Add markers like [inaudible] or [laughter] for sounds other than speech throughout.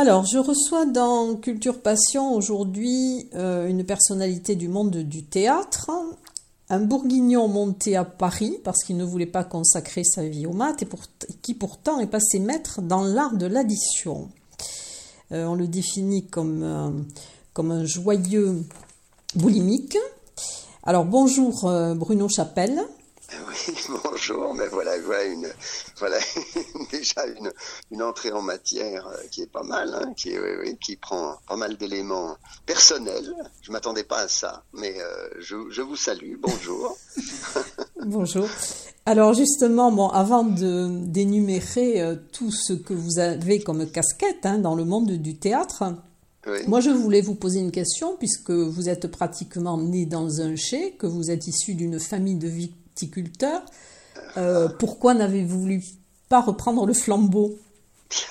Alors, je reçois dans Culture Passion aujourd'hui euh, une personnalité du monde du théâtre, un bourguignon monté à Paris parce qu'il ne voulait pas consacrer sa vie au maths et qui pourtant est passé maître dans l'art de l'addition. Euh, on le définit comme, comme un joyeux boulimique. Alors bonjour euh, Bruno Chapelle. Oui, [laughs] bonjour, mais voilà, voilà, une, voilà [laughs] déjà une, une, entrée en matière euh, qui est pas mal, hein, qui, oui, oui, qui prend pas mal d'éléments personnels. Je m'attendais pas à ça, mais euh, je, je, vous salue, bonjour. [laughs] bonjour. Alors justement, bon, avant de d'énumérer euh, tout ce que vous avez comme casquette hein, dans le monde du théâtre, oui. Moi, je voulais vous poser une question, puisque vous êtes pratiquement né dans un chai, que vous êtes issu d'une famille de Euh, pourquoi n'avez-vous voulu pas reprendre le flambeau?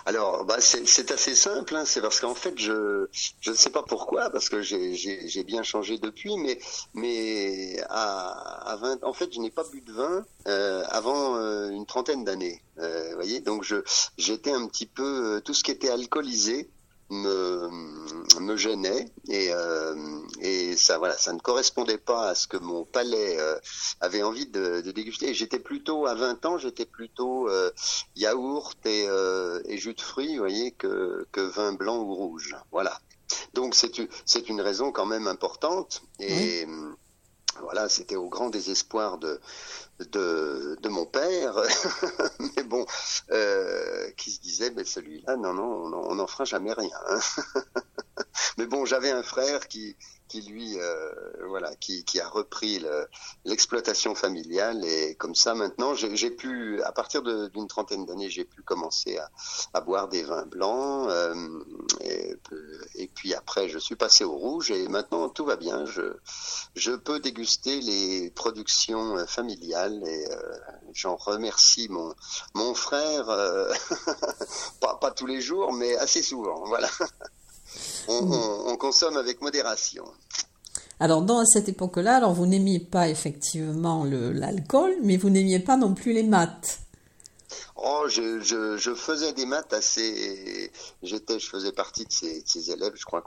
Alors, bah, c'est assez simple, hein. c'est parce qu'en fait, je je ne sais pas pourquoi, parce que j'ai bien changé depuis, mais mais à, à 20, en fait, je n'ai pas bu de vin euh, avant euh, une trentaine d'années, euh, voyez, donc j'étais un petit peu tout ce qui était alcoolisé, me, me gênait et, euh, et ça voilà ça ne correspondait pas à ce que mon palais euh, avait envie de, de déguster. J'étais plutôt à 20 ans j'étais plutôt euh, yaourt et, euh, et jus de fruits vous voyez que, que vin blanc ou rouge. Voilà. Donc c'est une c'est une raison quand même importante et voilà c'était au grand désespoir de mon père, [laughs] mais bon, euh, qui se disait, mais celui-là, non, non, on n'en fera jamais rien. Hein. [laughs] mais bon, j'avais un frère qui, qui lui, euh, voilà, qui, qui a repris l'exploitation le, familiale et comme ça maintenant, j'ai pu, à partir d'une trentaine d'années, j'ai pu commencer à, à, boire des vins blancs euh, et, puis après, je suis passé au rouge et maintenant tout va bien. Je, je peux déguster les productions familiales et euh, j'en remercie mon mon frère, euh, [laughs] pas, pas tous les jours, mais assez souvent. Voilà [laughs] on, on, on consomme avec modération. Alors, dans cette époque-là, alors vous n'aimiez pas effectivement l'alcool, mais vous n'aimiez pas non plus les maths. Oh, je, je, je, faisais des maths assez. J'étais, je faisais partie de ces, de ces élèves, je crois,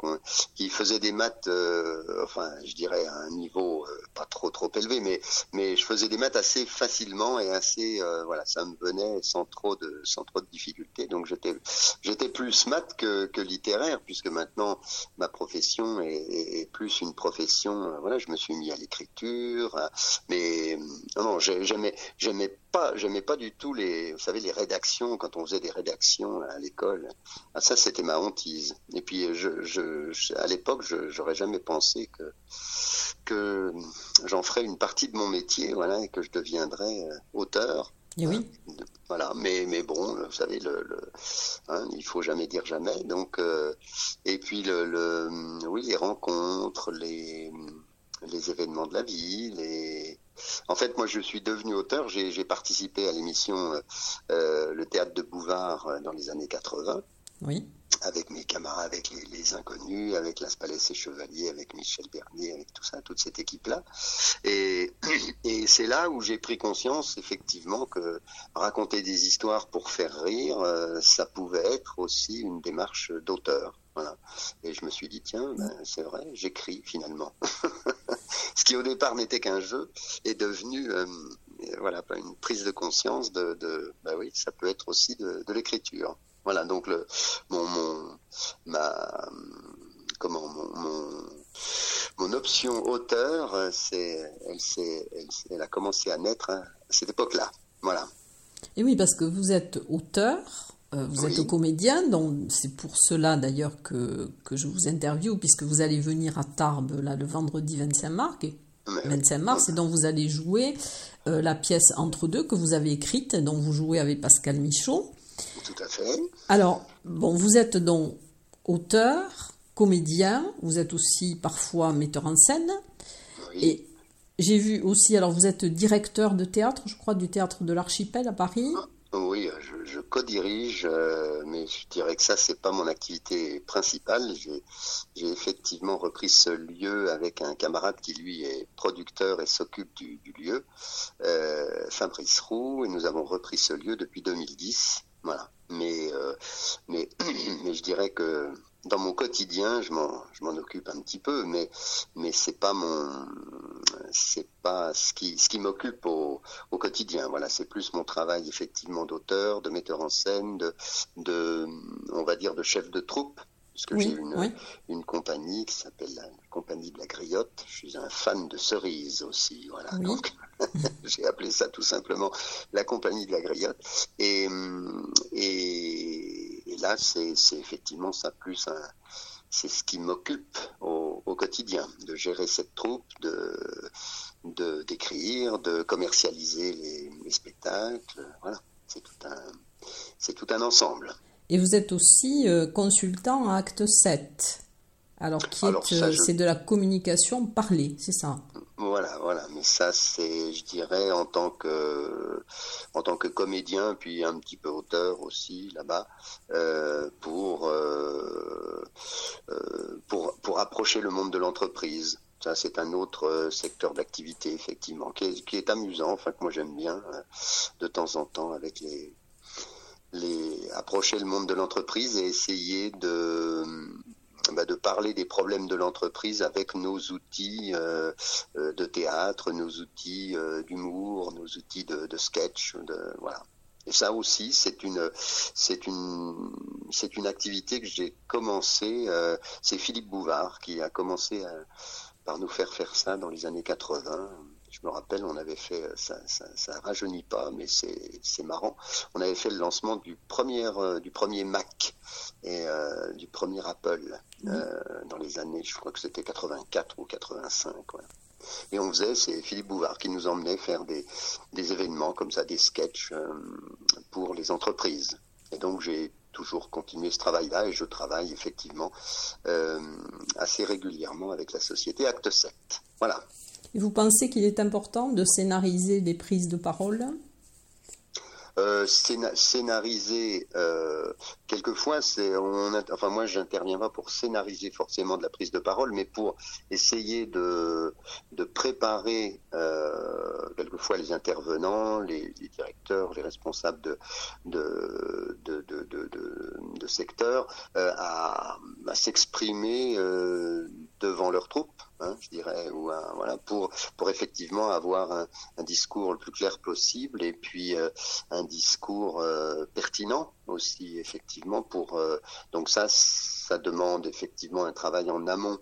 qui faisaient des maths, euh, enfin, je dirais à un niveau euh, pas trop trop élevé, mais mais je faisais des maths assez facilement et assez, euh, voilà, ça me venait sans trop de sans trop de difficultés. Donc j'étais j'étais plus maths que, que littéraire, puisque maintenant ma profession est, est, plus une profession. Euh, voilà, je me suis mis à l'écriture, mais non, non, j'aimais j'aimais pas j'aimais pas du tout les vous savez les rédactions quand on faisait des rédactions à l'école ah, ça c'était ma hantise et puis je, je, je à l'époque j'aurais jamais pensé que que j'en ferais une partie de mon métier voilà et que je deviendrais auteur et oui. Voilà, mais mais bon, vous savez, le, le hein, il faut jamais dire jamais. Donc, euh, et puis le, le, oui, les rencontres, les les événements de la vie, les en fait, moi, je suis devenu auteur. J'ai participé à l'émission euh, Le théâtre de Bouvard dans les années 80. Avec mes camarades, avec les, inconnus, avec Las Palais et Chevalier, avec Michel Bernier, avec tout ça, toute cette équipe-là. Et, c'est là où j'ai pris conscience, effectivement, que raconter des histoires pour faire rire, euh, ça pouvait être aussi une démarche d'auteur. Et je me suis dit, tiens, ben, c'est vrai, j'écris finalement. [laughs] Ce qui au départ n'était qu'un jeu est devenu euh, voilà, une prise de conscience de, de ben oui, ça peut être aussi de l'écriture. Voilà, donc le, mon, mon, ma, comment, mon, mon, mon option auteur, c'est, elle, elle, elle, a commencé à naître à cette époque-là. Voilà. Et oui, parce que vous êtes auteur, Euh, vous êtes comédien, donc c'est pour cela d'ailleurs que, que je vous interviewe, puisque vous allez venir à Tarbes là, le vendredi 25 mars, 25 mars, et donc vous allez jouer euh, la pièce Entre deux que vous avez écrite, dont vous jouez avec Pascal Michaud. Tout à fait. Alors, bon, vous êtes donc auteur, comédien, vous êtes aussi parfois metteur en scène. Oui. Et j'ai vu aussi, alors vous êtes directeur de théâtre, je crois, du théâtre de l'Archipel à Paris. Oui, je, je co-dirige, euh, mais je dirais que ça, c'est pas mon activité principale. J'ai effectivement repris ce lieu avec un camarade qui, lui, est producteur et s'occupe du, du, lieu, euh, Fabrice Roux, et nous avons repris ce lieu depuis 2010. Voilà. Mais, euh, mais, [clears throat] mais je dirais que dans mon quotidien, je m'en, je m'en occupe un petit peu, mais, mais c'est pas mon, c'est pas ce qui, ce qui m'occupe au, au quotidien. Voilà, c'est plus mon travail effectivement d'auteur, de metteur en scène, de, de, on va dire de chef de troupe parce que j'ai une, une compagnie qui s'appelle la compagnie de la griotte. Je suis un fan de cerises aussi, voilà. Donc [laughs] j'ai appelé ça tout simplement la compagnie de la griotte. Et, et, et là, c'est effectivement ça plus un c'est ce qui m'occupe au, au, quotidien, de gérer cette troupe, de d'écrire, de, de, commercialiser les, les spectacles. Voilà, c'est tout un c'est tout un ensemble. Et vous êtes aussi euh, consultant à Acte 7. Alors, qui est, euh, c'est de la communication parlée, c'est ça? Voilà, voilà. Mais ça, c'est, je dirais, en tant que, en tant que comédien, puis un petit peu auteur aussi là-bas, euh, pour, euh, pour, pour approcher le monde de l'entreprise. Ça, c'est un autre secteur d'activité, effectivement, qui est, qui est amusant, enfin, que moi j'aime bien, de temps en temps, avec les, les, approcher le monde de l'entreprise et essayer de, bah, de parler des problèmes de l'entreprise avec nos outils euh, euh, de théâtre, nos outils euh, d'humour, nos outils de, sketch, de, voilà. Et ça aussi, c'est une, c'est une, c'est une activité que j'ai commencé. C'est Philippe Bouvard qui a commencé par nous faire faire ça dans les années 80 je me rappelle, on avait fait, euh, ça, ça, ça rajeunit pas, mais c'est marrant. On avait fait le lancement du premier, euh, du premier Mac et euh, du premier Apple euh, dans les années, je crois que c'était 84 ou 85. Voilà. Et on faisait, c'est Philippe Bouvard qui nous emmenait faire des, des événements comme ça, des sketchs pour les entreprises. Et donc j'ai toujours continué ce travail-là et je travaille effectivement euh, assez régulièrement avec la société Acte 7. Voilà. Vous pensez qu'il est important de scénariser des prises de parole? Euh, scénariser euh, quelquefois c'est on enfin moi j'interviens pas pour scénariser forcément de la prise de parole mais pour essayer de préparer euh, quelquefois les intervenants les, directeurs les responsables de de à, s'exprimer devant leur troupe Hein, je dirais, ou voilà, pour pour effectivement avoir un, discours le plus clair possible et puis euh, un discours euh, pertinent aussi effectivement pour euh, donc ça ça demande effectivement un travail en amont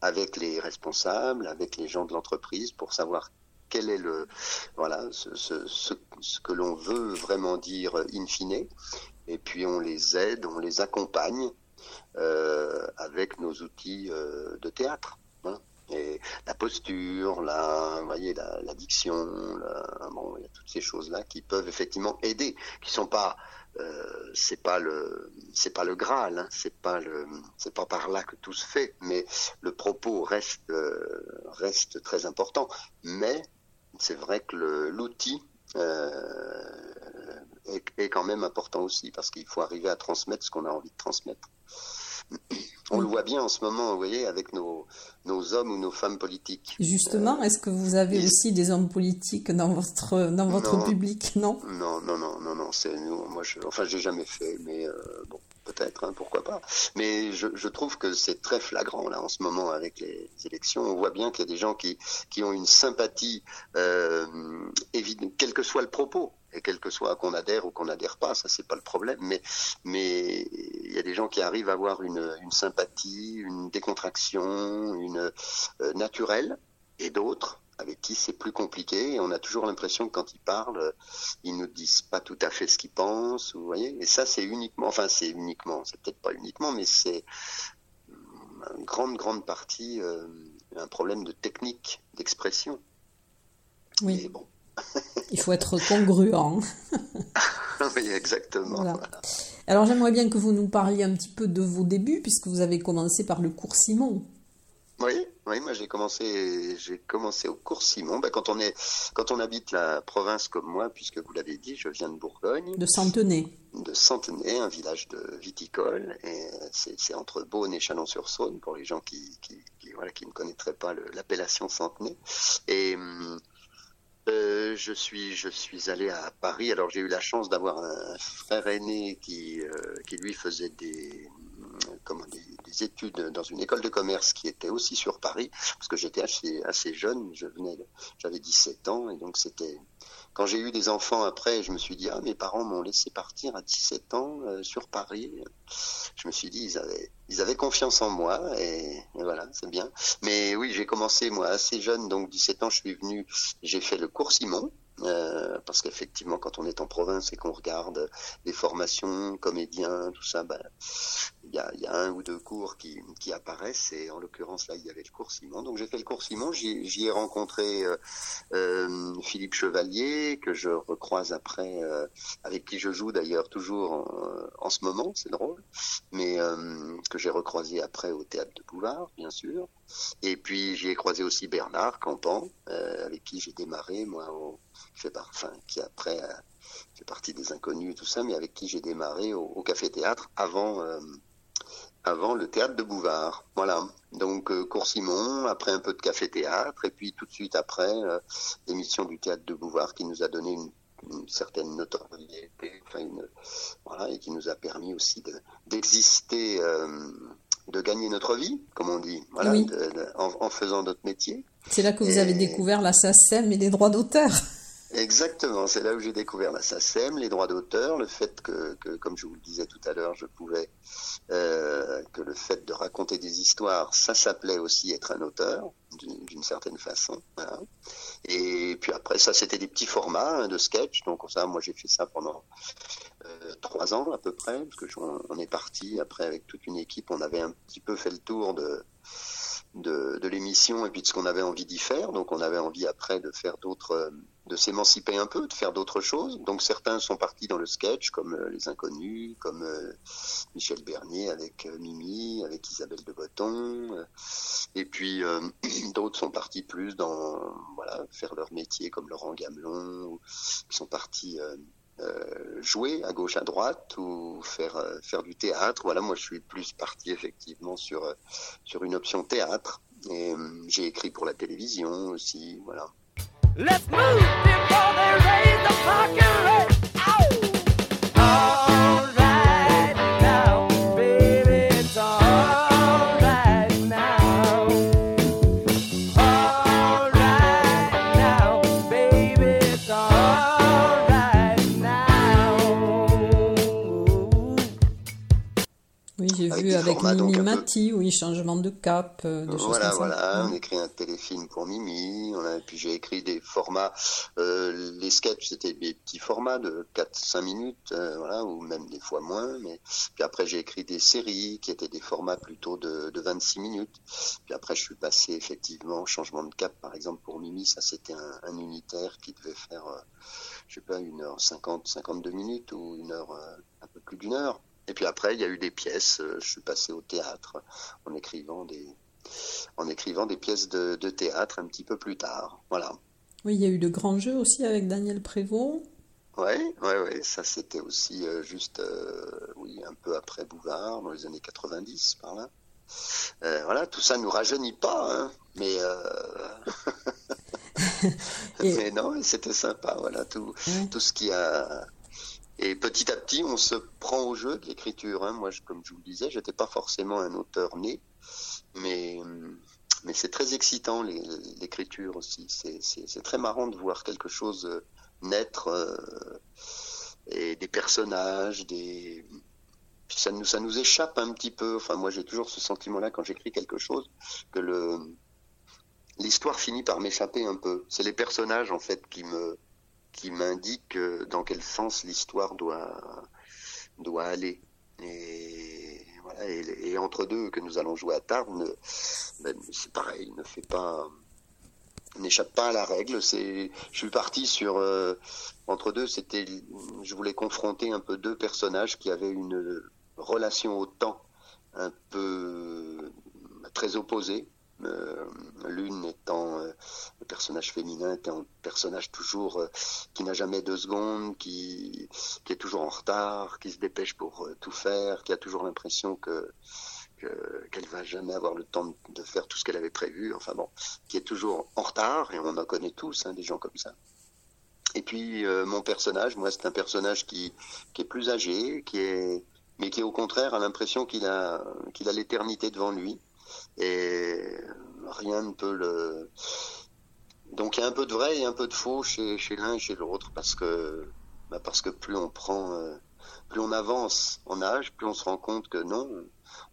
avec les responsables, avec les gens de l'entreprise pour savoir quel est le voilà ce, que l'on veut vraiment dire in fine et puis on les aide, on les accompagne avec nos outils de théâtre. Voilà. La posture, la, la, diction, bon, il y a toutes ces choses-là qui peuvent effectivement aider, qui sont pas, euh, c'est pas le, c'est pas le graal, hein, c'est pas par là que tout se fait, mais le propos reste, euh, très important. Mais c'est vrai que l'outil euh, est, quand même important aussi parce qu'il faut arriver à transmettre ce qu'on a envie de transmettre. On le voit bien en ce moment, vous voyez, avec nos, nos hommes ou nos femmes politiques. Justement, euh, est-ce que vous avez et... aussi des hommes politiques dans votre, dans votre non, public? Non? Non, non, non, non, non. C'est, moi, je, enfin, j'ai jamais fait, mais euh, bon, peut-être, hein, pourquoi pas. Mais je, je trouve que c'est très flagrant là en ce moment avec les élections. On voit bien qu'il y a des gens qui, qui ont une sympathie, euh, évidente, quel que soit le propos et quel que soit qu'on adhère ou qu'on adhère pas, ça c'est pas le problème, mais mais il y a des gens qui arrivent à avoir une, une sympathie, une décontraction, une euh, naturelle, et d'autres avec qui c'est plus compliqué. Et on a toujours l'impression que quand ils parlent, ils nous disent pas tout à fait ce qu'ils pensent. Vous voyez Et ça, c'est uniquement, enfin, c'est uniquement, c'est peut-être pas uniquement, mais c'est une grande, grande partie euh, un problème de technique, d'expression. Oui. bon. Il faut être congruent. [laughs] oui, exactement. Alors j'aimerais bien que vous nous parliez un petit peu de vos débuts, puisque vous avez commencé par le cours Simon. Oui, oui, moi j'ai commencé, j'ai commencé au cours Simon. Ben, quand on est, quand on habite la province comme moi, puisque vous l'avez dit, je viens de Bourgogne. De Centenay. De Centenay, un village de viticole, et c'est entre Beaune et Chalon-sur-Saône pour les gens qui, qui, voilà, qui ne connaîtraient pas l'appellation Centenay. Et euh, je suis je suis allé à Paris. Alors j'ai eu la chance d'avoir un frère aîné qui euh, qui lui faisait des des, études dans une école de commerce qui était aussi sur Paris parce que j'étais assez assez jeune. Je venais j'avais 17 ans et donc c'était quand j'ai eu des enfants après, je me suis dit ah mes parents m'ont laissé partir à 17 ans euh, sur Paris. Je me suis dit ils avaient ils avaient confiance en moi et, voilà c'est bien. Mais oui j'ai commencé moi assez jeune donc 17 ans je suis venu j'ai fait le cours Simon euh, parce qu'effectivement, quand on est en province et qu'on regarde les formations, comédiens, tout ça, ben, il y, a, y, a, un ou deux cours qui, qui, apparaissent. Et en l'occurrence, là, il y avait le cours Simon. Donc j'ai fait le cours Simon. J'y ai rencontré euh, euh, Philippe Chevalier, que je recroise après, euh, avec qui je joue d'ailleurs toujours en, en, ce moment, c'est drôle, mais euh, que j'ai recroisé après au théâtre de Bouvard, bien sûr. Et puis j'y ai croisé aussi Bernard Campan, avec qui j'ai démarré, moi, au fait, enfin, qui après euh, fait partie des inconnus et tout ça, mais avec qui j'ai démarré au, Café Théâtre avant, euh, avant le théâtre de Bouvard. Voilà. Donc euh, Cours Simon, après un peu de Café Théâtre, et puis tout de suite après l'émission du théâtre de Bouvard qui nous a donné une, certaine notoriété, enfin une, voilà, et qui nous a permis aussi d'exister. De, gagner notre vie, comme on dit, voilà, en, en, faisant notre métier. C'est là que vous avez découvert la SACEM et les droits d'auteur. Exactement, c'est là où j'ai découvert la SACEM, les droits d'auteur, le fait que, que, comme je vous le disais tout à l'heure, je pouvais, euh, que le fait de raconter des histoires, ça s'appelait aussi être un auteur, d'une certaine façon. Voilà. Et puis après, ça c'était des petits formats hein, de sketch, donc ça, moi j'ai fait ça pendant euh, trois ans à peu près, parce que je, on est parti après avec toute une équipe, on avait un petit peu fait le tour de de, de l'émission et puis de ce qu'on avait envie d'y faire. Donc on avait envie après de faire d'autres de s'émanciper un peu, de faire d'autres choses. Donc certains sont partis dans le sketch, comme euh, Les Inconnus, comme euh, Michel Bernier avec euh, Mimi, avec Isabelle de Botton. et puis [clears throat] d'autres sont partis plus dans voilà faire leur métier, comme Laurent Gamelon, qui sont partis jouer à gauche à droite ou faire faire du théâtre. Voilà, moi je suis plus parti effectivement sur sur une option théâtre. Et j'ai écrit pour la télévision aussi, voilà. Let's move before they raise the avec Mimi Mati, oui, changement de cap, euh, voilà, choses Voilà, on écrit un téléfilm pour Mimi, on a, puis j'ai écrit des formats, euh, les sketchs c'était des petits formats de 4-5 minutes, euh, voilà, ou même des fois moins, mais puis après j'ai écrit des séries qui étaient des formats plutôt de, de 26 minutes, puis après je suis passé effectivement changement de cap, par exemple pour Mimi, ça c'était un, un, unitaire qui devait faire, je sais pas, une heure 50, 52 minutes ou une heure, un peu plus d'une heure. Et puis après, il y a eu des pièces. Euh, je suis passé au théâtre en écrivant des, en écrivant des pièces de, théâtre un petit peu plus tard. Voilà. Oui, il y a eu de grands jeux aussi avec Daniel Prévost. Oui, ouais, ouais, ça c'était aussi euh, juste, euh, oui, un peu après Bouvard, dans les années 90, par là. voilà, tout ça nous rajeunit pas, hein, mais, [laughs] [laughs] mais non, c'était sympa, voilà, tout, tout ce qui a et petit à petit, on se prend au jeu de l'écriture. Hein. Moi, comme je vous le disais, j'étais pas forcément un auteur né, mais mais c'est très excitant l'écriture aussi. C'est très marrant de voir quelque chose euh, naître euh, et des personnages, des ça nous ça nous échappe un petit peu. Enfin, moi, j'ai toujours ce sentiment-là quand j'écris quelque chose que le l'histoire finit par m'échapper un peu. C'est les personnages en fait qui me qui m'indiquent dans quel sens l'histoire doit doit aller. Et voilà. Et, entre deux que nous allons jouer à Tarbes, ben, c'est pareil, ne fait pas n'échappe pas à la règle. C'est, je suis parti sur euh, entre deux. C'était, je voulais confronter un peu deux personnages qui avaient une relation au temps un peu très opposée. Euh, l'une étant euh, le personnage féminin, étant un personnage toujours euh, qui n'a jamais deux secondes, qui, est toujours en retard, qui se dépêche pour tout faire, qui a toujours l'impression que qu'elle va jamais avoir le temps de faire tout ce qu'elle avait prévu. Enfin bon, qui est toujours en retard et on en connaît tous hein, des gens comme ça. Et puis mon personnage, moi, c'est un personnage qui, qui est plus âgé, qui est mais qui au contraire a l'impression qu'il a qu'il a l'éternité devant lui et rien ne peut le. Donc il y a un peu de vrai et un peu de faux chez, chez l'un et chez l'autre parce que bah parce que plus on prend, euh, plus on avance en âge, plus on se rend compte que non,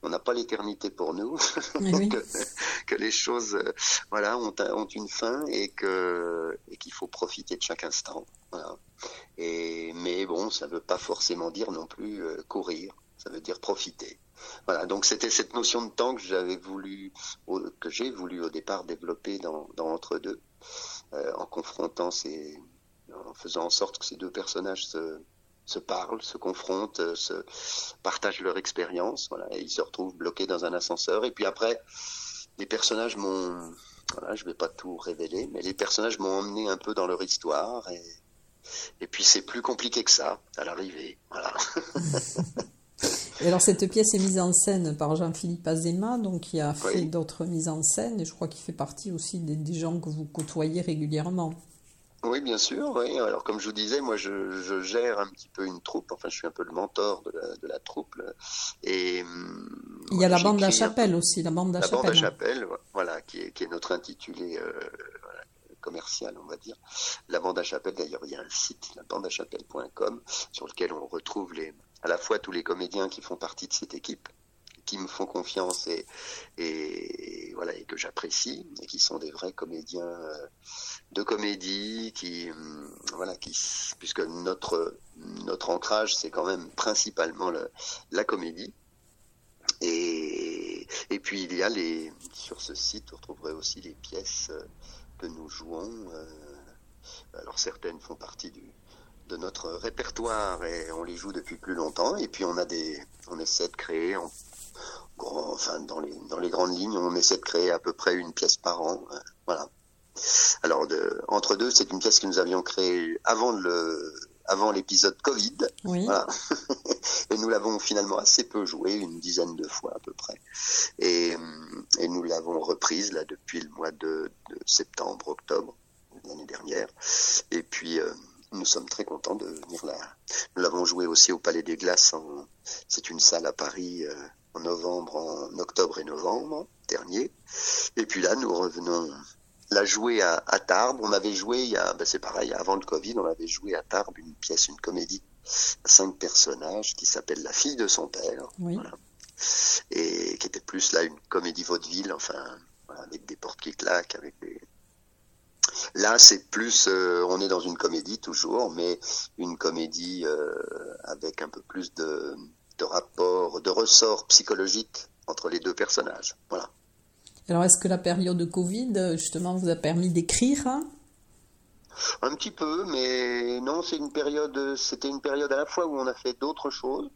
on n'a pas l'éternité pour nous, [laughs] que, les choses, euh, voilà, ont, ont une fin et que et qu'il faut profiter de chaque instant. Voilà. Et mais bon, ça ne veut pas forcément dire non plus euh, courir. Ça veut dire profiter. Voilà, donc c'était cette notion de temps que j'avais voulu, que j'ai voulu au départ développer dans, Entre deux, euh, en confrontant ces, en faisant en sorte que ces deux personnages se, se parlent, se confrontent, euh, se partagent leur expérience, voilà, et ils se retrouvent bloqués dans un ascenseur. Et puis après, les personnages m'ont, voilà, je vais pas tout révéler, mais les personnages m'ont emmené un peu dans leur histoire et, et puis c'est plus compliqué que ça à l'arrivée, voilà. [laughs] Et alors cette pièce est mise en scène par Jean-Philippe Azema, donc qui a fait d'autres mises en scène, et je crois qu'il fait partie aussi des, gens que vous côtoyez régulièrement. Oui, bien sûr. Oui. Alors, comme je vous disais, moi, je, gère un petit peu une troupe. Enfin, je suis un peu le mentor de la, troupe. Et il y a la bande à chapelle aussi, la bande à la chapelle. bande à chapelle, voilà, qui est, qui est notre intitulé euh, commercial, on va dire. La bande à chapelle, d'ailleurs, il y a un site, la bande à chapelle.com, sur lequel on retrouve les, à la fois tous les comédiens qui font partie de cette équipe, qui me font confiance et, et voilà et que j'apprécie et qui sont des vrais comédiens euh, de comédie qui hum, voilà qui puisque notre notre ancrage c'est quand même principalement la comédie. Et, et puis il y a les sur ce site vous retrouverez aussi les pièces que nous jouons euh, alors certaines font partie du de notre répertoire et on les joue depuis plus longtemps. Et puis on a des, on essaie de créer, en, enfin dans les dans les grandes lignes, on essaie de créer à peu près une pièce par an. Voilà. Alors de, entre deux, c'est une pièce que nous avions créée avant le avant l'épisode Covid. Oui. [laughs] et nous l'avons finalement assez peu joué, une dizaine de fois à peu près. Et, et nous l'avons reprise là depuis le mois de, de septembre, octobre l'année dernière. Et puis euh, nous sommes très contents de venir là. Nous l'avons joué aussi au Palais des Glaces. C'est une salle à Paris euh, en novembre, en octobre et novembre dernier. Et puis là, nous revenons la jouer à, Tarbes. On avait joué, il y a, ben c'est pareil, avant le Covid, on avait joué à Tarbes une pièce, une comédie à cinq personnages qui s'appelle La fille de son père. Et qui était plus là une comédie vaudeville, enfin, avec des portes qui claquent, avec des, Là, c'est plus, euh, on est dans une comédie toujours, mais une comédie euh, avec un peu plus de, de rapport, de ressort psychologique entre les deux personnages. Voilà. Alors, est-ce que la période de Covid, justement, vous a permis d'écrire Un petit peu, mais non, c'est une période, c'était une période à la fois où on a fait d'autres choses.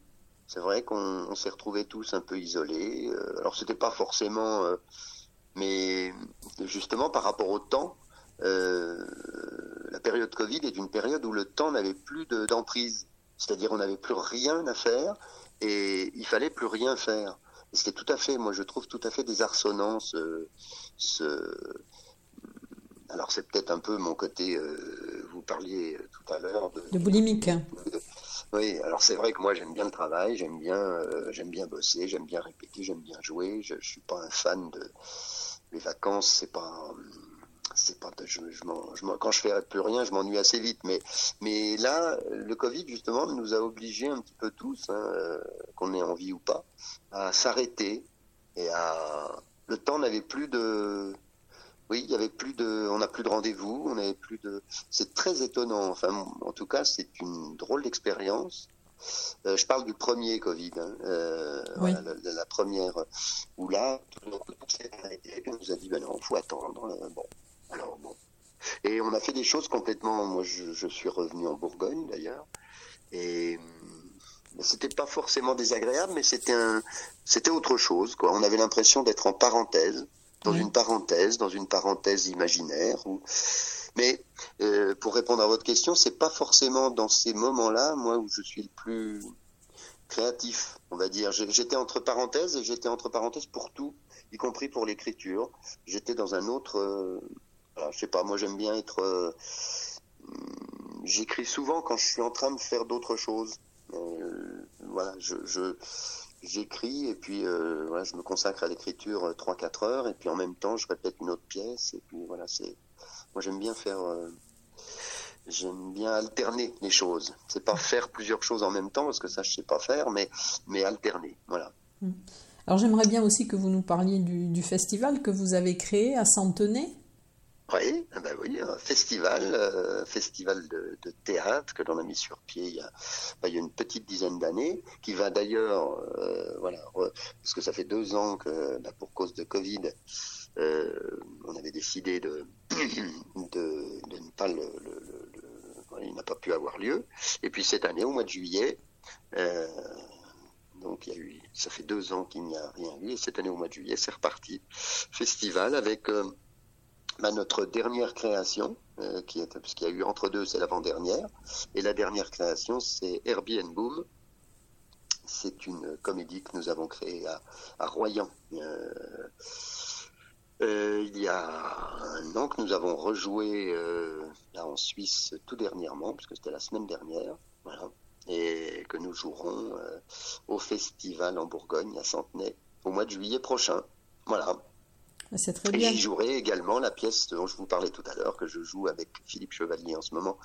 C'est vrai qu'on s'est retrouvés tous un peu isolés. Euh, alors, c'était pas forcément, mais justement par rapport au temps, euh, la période Covid est une période où le temps n'avait plus d'emprise. C'est-à-dire on n'avait plus rien à faire et il fallait plus rien faire. Et c'était tout à fait, moi je trouve tout à fait désarçonnant ce, ce... alors c'est peut-être un peu mon côté, euh, vous parliez tout à l'heure de, de boulimique. oui, alors c'est vrai que moi j'aime bien le travail, j'aime bien, euh, j'aime bien bosser, j'aime bien répéter, j'aime bien jouer. Je, je suis pas un fan de les vacances, c'est pas c'est pas je, je, quand je fais plus rien, je m'ennuie assez vite. Mais, mais là, le Covid justement nous a obligés un petit peu tous, hein, euh, qu'on ait envie ou pas, à s'arrêter et à le temps n'avait plus de Oui, il y avait plus de, on n'a plus de rendez-vous, on avait plus de. C'est très étonnant. Enfin, en tout cas, c'est une drôle d'expérience. Euh, je parle du premier Covid, hein. euh, voilà, la, la, première où là, tout le monde on nous a dit ben non, faut attendre. Bon, alors bon. Et on a fait des choses complètement. Moi, je, je suis revenu en Bourgogne d'ailleurs, et c'était pas forcément désagréable, mais c'était un, c'était autre chose. Quoi. On avait l'impression d'être en parenthèse, dans une parenthèse, dans une parenthèse imaginaire. Mais euh, pour répondre à votre question, c'est pas forcément dans ces moments-là, moi, où je suis le plus créatif, on va dire. J'étais entre parenthèses et j'étais entre parenthèses pour tout, y compris pour l'écriture. J'étais dans un autre, je sais pas, moi j'aime bien être. Euh, J'écris souvent quand je suis en train de faire d'autres choses. Euh, voilà, je, j'écris et puis euh, voilà, je me consacre à l'écriture 3-4 euh, heures et puis en même temps je répète une autre pièce et puis voilà c'est moi j'aime bien faire j'aime bien alterner les choses c'est pas faire plusieurs choses en même temps parce que ça je sais pas faire mais mais alterner voilà mmh. alors j'aimerais bien aussi que vous nous parliez du, du festival que vous avez créé à Santenay oui, ah ben oui, un festival, euh, festival de, théâtre que l'on a mis sur pied il y a, ben, une petite dizaine d'années, qui va d'ailleurs, euh, parce que ça fait deux ans que, ben, pour cause de Covid, euh, on avait décidé de, [coughs] ne pas le, il n'a pas pu avoir lieu. Et puis cette année, au mois de juillet, donc il y a eu, ça fait deux ans qu'il n'y a rien eu, et cette année au mois de juillet, c'est reparti. Festival avec notre dernière création, euh, qui est, puisqu'il y a eu entre deux, c'est l'avant-dernière, et la dernière création, c'est and Boom. C'est une comédie que nous avons créée à, Royan. Euh, euh, il y a un an que nous avons rejoué euh, là en Suisse tout dernièrement, puisque c'était la semaine dernière, et que nous jouerons au festival en Bourgogne à Centenay au mois de juillet prochain. Voilà. C'est très bien. Et j'y jouerai également la pièce dont je vous parlais tout à l'heure, que je joue avec Philippe Chevalier en ce moment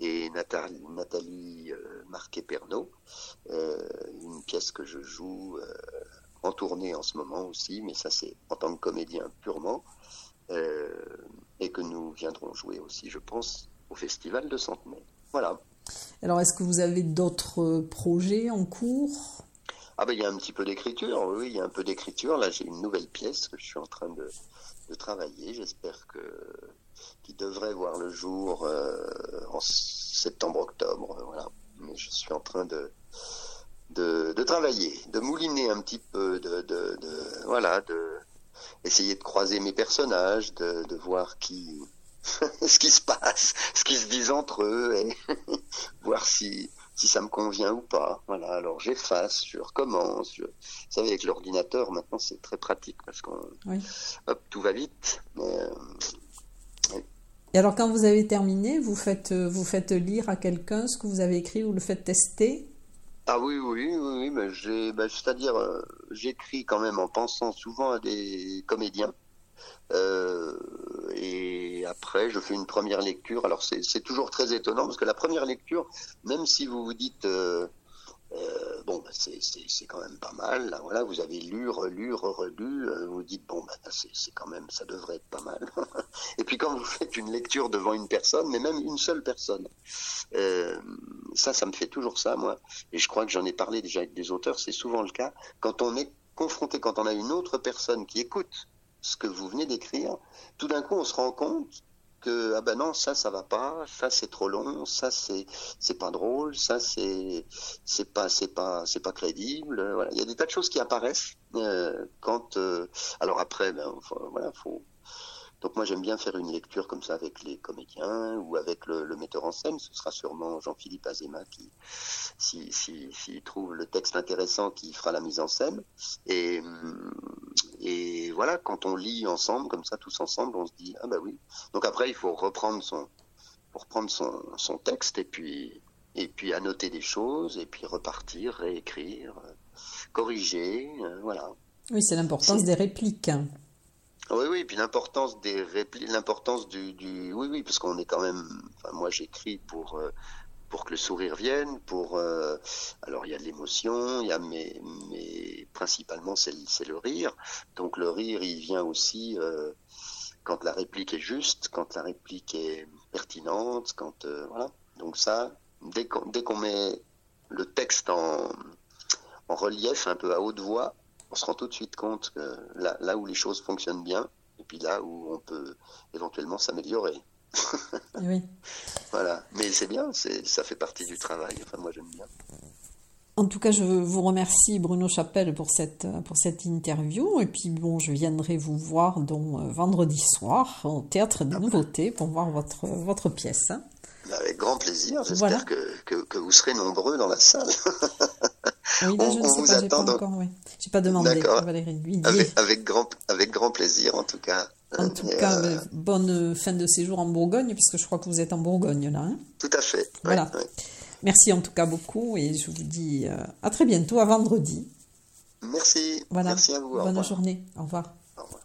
et Nathalie, Nathalie euh, Marquet-Pernot. Euh, une pièce que je joue euh, en tournée en ce moment aussi, mais ça c'est en tant que comédien purement. Euh, et que nous viendrons jouer aussi, je pense, au Festival de Centenay. Voilà. Alors, est-ce que vous avez d'autres projets en cours? Ah ben il y a un petit peu d'écriture, oui, il y a un peu d'écriture. Là, j'ai une nouvelle pièce que je suis en train de, de travailler. J'espère que qui devrait voir le jour euh, en septembre-octobre. Voilà. Mais je suis en train de, de, de travailler, de mouliner un petit peu, de, de, voilà, de essayer de croiser mes personnages, de, de voir qui [laughs] ce qui se passe, ce qu'ils se disent entre eux, et [laughs] voir si si ça me convient ou pas. Voilà, alors j'efface, je recommence. Je... Vous savez, avec l'ordinateur, maintenant, c'est très pratique parce que oui. tout va vite. Mais, oui. Et alors, quand vous avez terminé, vous faites, vous faites lire à quelqu'un ce que vous avez écrit, vous le faites tester? Ah oui, oui, oui, oui mais j'ai, bah, c'est-à-dire, euh, j'écris quand même en pensant souvent à des comédiens. Euh, et après, je fais une première lecture. Alors, c'est toujours très étonnant parce que la première lecture, même si vous vous dites, euh, euh, bon, bah, c'est quand même pas mal. Là, voilà, vous avez lu, relu, relu. Euh, vous dites, bon, bah, c'est quand même, ça devrait être pas mal. [laughs] et puis, quand vous faites une lecture devant une personne, mais même une seule personne, ça, ça me fait toujours ça, moi. Et je crois que j'en ai parlé déjà avec des auteurs. C'est souvent le cas quand on est confronté, quand on a une autre personne qui écoute ce que vous venez d'écrire, tout d'un coup, on se rend compte que ah ben non, ça, ça va pas, ça c'est trop long, ça c'est c'est pas drôle, ça c'est c'est pas c'est pas c'est pas crédible. Voilà, il y a des tas de choses qui apparaissent euh, quand. Euh, alors après, ben voilà, faut donc moi j'aime bien faire une lecture comme ça avec les comédiens ou avec le, le metteur en scène. Ce sera sûrement Jean-Philippe Azema qui, s'il si, si, trouve le texte intéressant, qui fera la mise en scène. Et, et voilà, quand on lit ensemble, comme ça, tous ensemble, on se dit ah bah oui. Donc après il faut reprendre son, reprendre son, son texte et puis et puis annoter des choses et puis repartir, réécrire, corriger, euh, voilà. Oui, c'est l'importance des répliques. Oui, oui, puis l'importance des répliques, l'importance du, du, oui, oui, parce qu'on est quand même, enfin, moi j'écris pour, euh, pour que le sourire vienne, pour, euh, alors il y a de l'émotion, il y a, mais, mais principalement c'est, c'est le rire. Donc le rire, il vient aussi, euh, quand la réplique est juste, quand la réplique est pertinente, quand euh, voilà. Donc ça, dès qu'on dès qu'on met le texte en, en relief, un peu à haute voix, on se rend tout de suite compte que là, là où les choses fonctionnent bien, et puis là où on peut éventuellement s'améliorer. [laughs] oui. Voilà, mais c'est bien, ça fait partie du travail. Enfin, moi j'aime bien. En tout cas, je vous remercie Bruno Chapelle pour cette, pour cette interview. Et puis bon, je viendrai vous voir donc, euh, vendredi soir au Théâtre des Nouveautés pour voir votre, votre pièce. hein. Avec grand plaisir. J'espère Voilà. que, que, que vous serez nombreux dans la salle. Oui, là, On- je ne on sais vous pas, pas attend, donc. encore, oui. J'ai pas demandé Valérie avec, avec, grand, avec grand plaisir, en tout cas. En tout Et, cas, euh, euh, bonne fin de séjour en Bourgogne, puisque je crois que vous êtes en Bourgogne là. hein. tout à fait. Voilà. Merci en tout cas beaucoup et je vous dis euh, à très bientôt, à vendredi. Merci. Voilà. Merci à vous. Bonne journée. Au revoir. Au revoir.